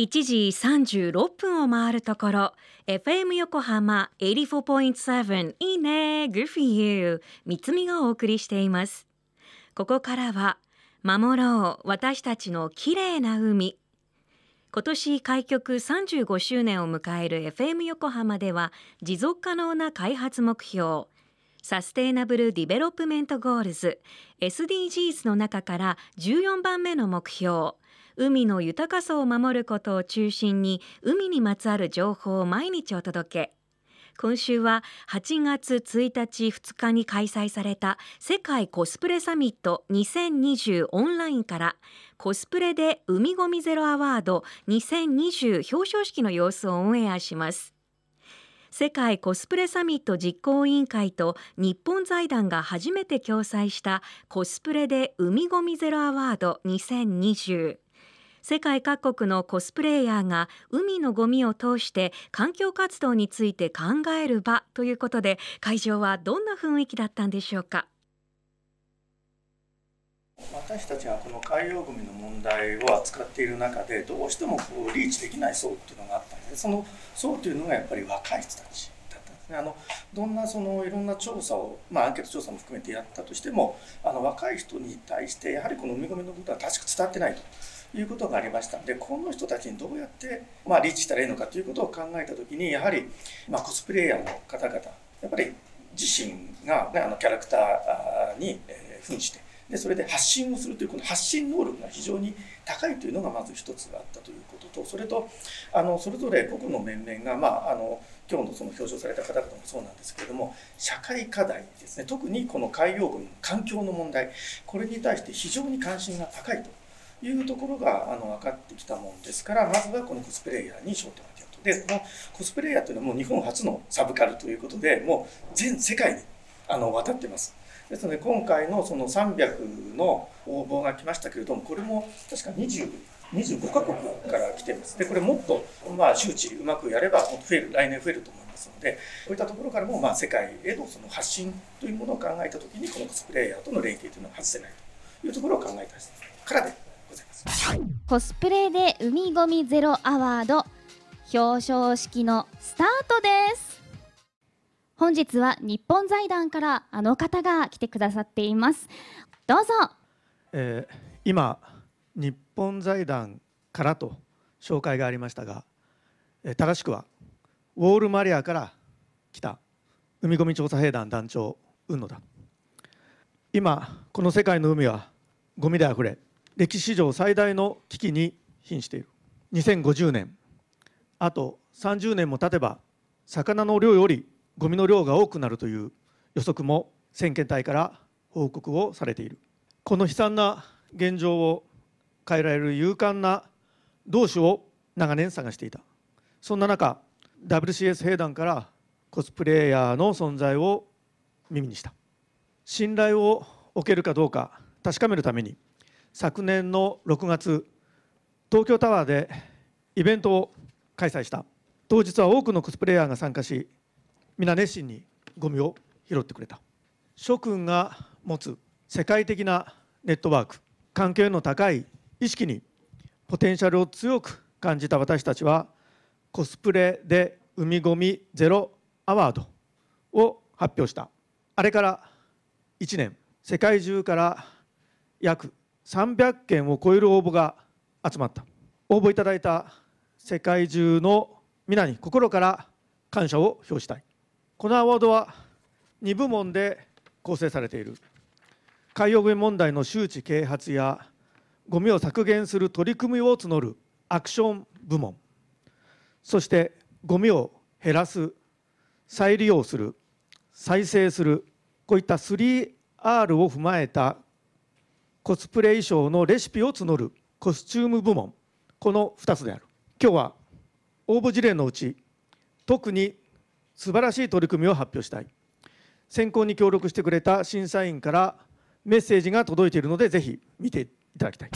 1時36分を回るところ。FM 横浜84.7いいね。Good for you 三つみがお送りしています。ここからは守ろう私たちの綺麗な海。今年開局35周年を迎える FM 横浜では持続可能な開発目標 Sustainable Development Goals SDGs の中から14番目の目標海の豊かさを守ることを中心に海にまつわる情報を毎日お届け。今週は8月1日2日に開催された世界コスプレサミット2020オンラインからコスプレで海ごみゼロアワード2020表彰式の様子をオンエアします。世界コスプレサミット実行委員会と日本財団が初めて共催したコスプレで海ごみゼロアワード2020世界各国のコスプレイヤーが海のゴミを通して環境活動について考える場ということで会場はどんな雰囲気だったんでしょうか？私たちがこの海洋ゴミの問題を扱っている中でどうしてもこうリーチできない層っていうのがあったのでその層というのがやっぱり若い人たちだったんですね。あのどんなそのいろんな調査を、まあ、アンケート調査も含めてやったとしてもあの若い人に対してやはりこの海ゴミのことは確か伝わってないと。いうことがありました。のでこの人たちにどうやって、まあ、リーチしたらいいのかということを考えた時にやはり、まあ、コスプレイヤーの方々やっぱり自身が、ね、あのキャラクターに、えー、扮してでそれで発信をするというこの発信能力が非常に高いというのがまず一つあったということとそれとあのそれぞれ個々の面々が、まあ、あの今日のその表彰された方々もそうなんですけれども社会課題ですね。特にこの海洋軍の環境の問題。これに対して非常に関心が高いと。いうところがあの分かってきたもんですからまずはこのコスプレイヤーに焦点を当てようと。でこのコスプレイヤーというのはもう日本初のサブカルということでもう全世界にあの渡ってます。ですので今回のその300の応募が来ましたけれどもこれも確か20 25カ国から来てますでこれもっと、まあ、周知うまくやればもっと増える来年増えると思いますのでこういったところからも、まあ、世界へのその発信というものを考えた時にこのコスプレイヤーとの連携というのは外せないというところを考えたからでコスプレで海ごみゼロアワード表彰式のスタートです。本日は日本財団からあの方が来てくださっています。どうぞ、えー、今日本財団からと紹介がありましたが、えー、正しくはウォールマリアから来た海ごみ調査兵団団長雲野だ。今この世界の海はゴミであふれ歴史上最大の危機に瀕している。2050年。あと30年も経てば魚の量よりゴミの量が多くなるという予測も先遣隊から報告をされている。この悲惨な現状を変えられる勇敢な同志を長年探していた。そんな中 WCS 兵団からコスプレイヤーの存在を耳にした。信頼を置けるかどうか確かめるために昨年の6月東京タワーでイベントを開催した。当日は多くのコスプレイヤーが参加し皆熱心にゴミを拾ってくれた。諸君が持つ世界的なネットワーク関係の高い意識にポテンシャルを強く感じた私たちはコスプレで海ゴミゼロアワードを発表した。あれから1年世界中から約300件を超える応募が集まった。応募いただいた世界中の皆に心から感謝を表したい。このアワードは2部門で構成されている。海洋ゴミ問題の周知啓発やゴミを削減する取り組みを募るアクション部門。そしてゴミを減らす再利用する再生するこういった 3R を踏まえたコスプレ衣装のレシピを募るコスチューム部門。この2つである。今日は応募事例のうち特に素晴らしい取り組みを発表したい。選考に協力してくれた審査員からメッセージが届いているのでぜひ見ていただきたい。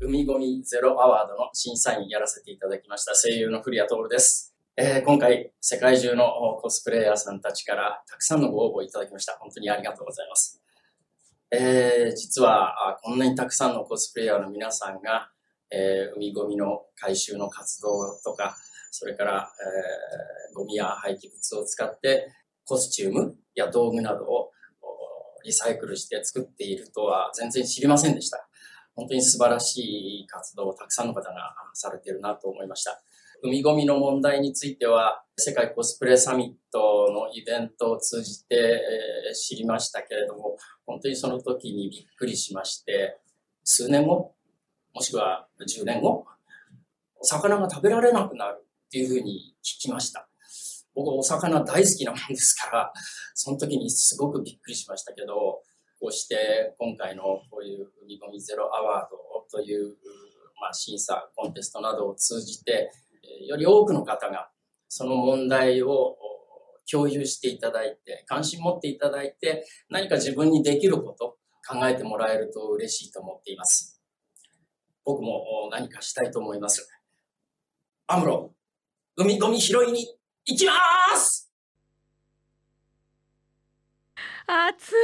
海ごみゼロアワードの審査員やらせていただきました声優の古谷徹です、えー、今回世界中のコスプレイヤーさんたちからたくさんのご応募いただきました。本当にありがとうございます。えー、実はこんなにたくさんのコスプレイヤーの皆さんが、えー、海ゴミの回収の活動とか、それから、えー、ゴミや廃棄物を使ってコスチュームや道具などをリサイクルして作っているとは全然知りませんでした。本当に素晴らしい活動をたくさんの方がされているなと思いました。海ゴミの問題については、世界コスプレサミットのイベントを通じて知りましたけれども、本当にその時にびっくりしまして、数年後、もしくは10年後、お魚が食べられなくなるっていうふうに聞きました。僕お魚大好きなもんですから、その時にすごくびっくりしましたけど、こうして今回のこういう海ゴミゼロアワードという、まあ、審査、コンテストなどを通じて、より多くの方がその問題を共有していただいて、関心持っていただいて、何か自分にできること、考えてもらえると嬉しいと思っています。僕も何かしたいと思います。アムロ、海ゴミ拾いに行きます暑い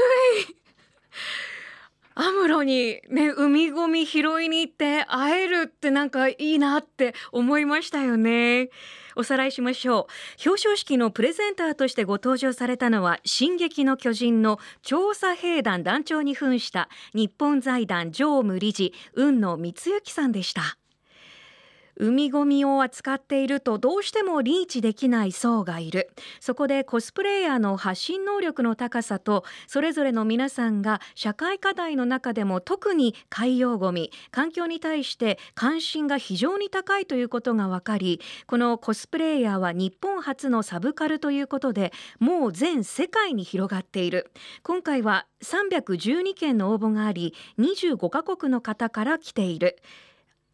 アムロにね海ごみ拾いに行って会えるってなんかいいなって思いましたよね。おさらいしましょう。表彰式のプレゼンターとしてご登場されたのは進撃の巨人の調査兵団団長に扮した日本財団常務理事雲野光之さんでした。海ゴミを扱っているとどうしてもリーチできない層がいる。そこでコスプレイヤーの発信能力の高さとそれぞれの皆さんが社会課題の中でも特に海洋ゴミ環境に対して関心が非常に高いということが分かりこのコスプレイヤーは日本初のサブカルということでもう全世界に広がっている。今回は312件の応募があり25カ国の方から来ている。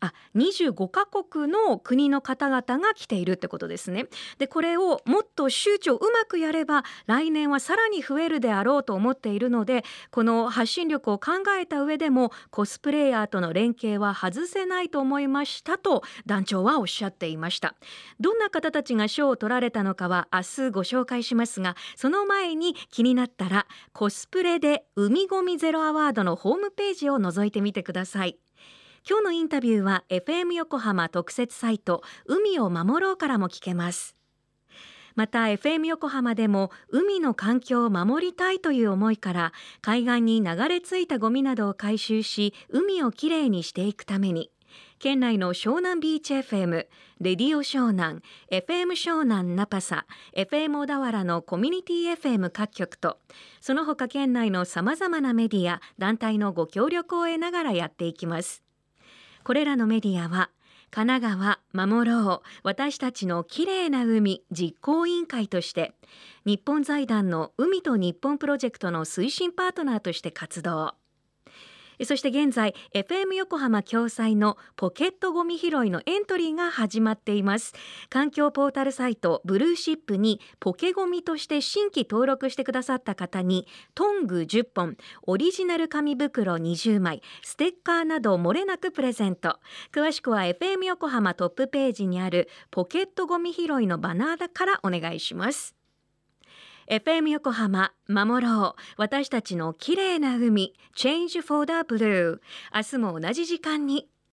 あ25カ国の国の方々が来ているってことですね。でこれをもっと周知をうまくやれば来年はさらに増えるであろうと思っているのでこの発信力を考えた上でもコスプレイヤーとの連携は外せないと思いましたと団長はおっしゃっていましたどんな方たちが賞を取られたのかは明日ご紹介しますがその前に気になったらコスプレで海ゴミゼロアワードのホームページを覗いてみてください今日のインタビューは FM 横浜特設サイト海を守ろうからも聞けますまた FM 横浜でも海の環境を守りたいという思いから海岸に流れ着いたゴミなどを回収し海をきれいにしていくために県内の湘南ビーチ FM、レディオ湘南、FM 湘南ナパサ、FM 小田原のコミュニティ FM 各局と、その他県内のさまざまなメディア、団体のご協力を得ながらやっていきます。これらのメディアは神奈川守ろう私たちのきれいな海実行委員会として日本財団の海と日本プロジェクトの推進パートナーとして活動。そして現在 FM 横浜共催のポケットゴミ拾いのエントリーが始まっています。環境ポータルサイトブルーシップにポケゴミとして新規登録してくださった方にトング10本オリジナル紙袋20枚ステッカーなど漏れなくプレゼント。詳しくは FM 横浜トップページにあるポケットゴミ拾いのバナーからお願いします。FM 横浜守ろう。私たちの綺麗な海 Change for the Blue 明日も同じ時間に。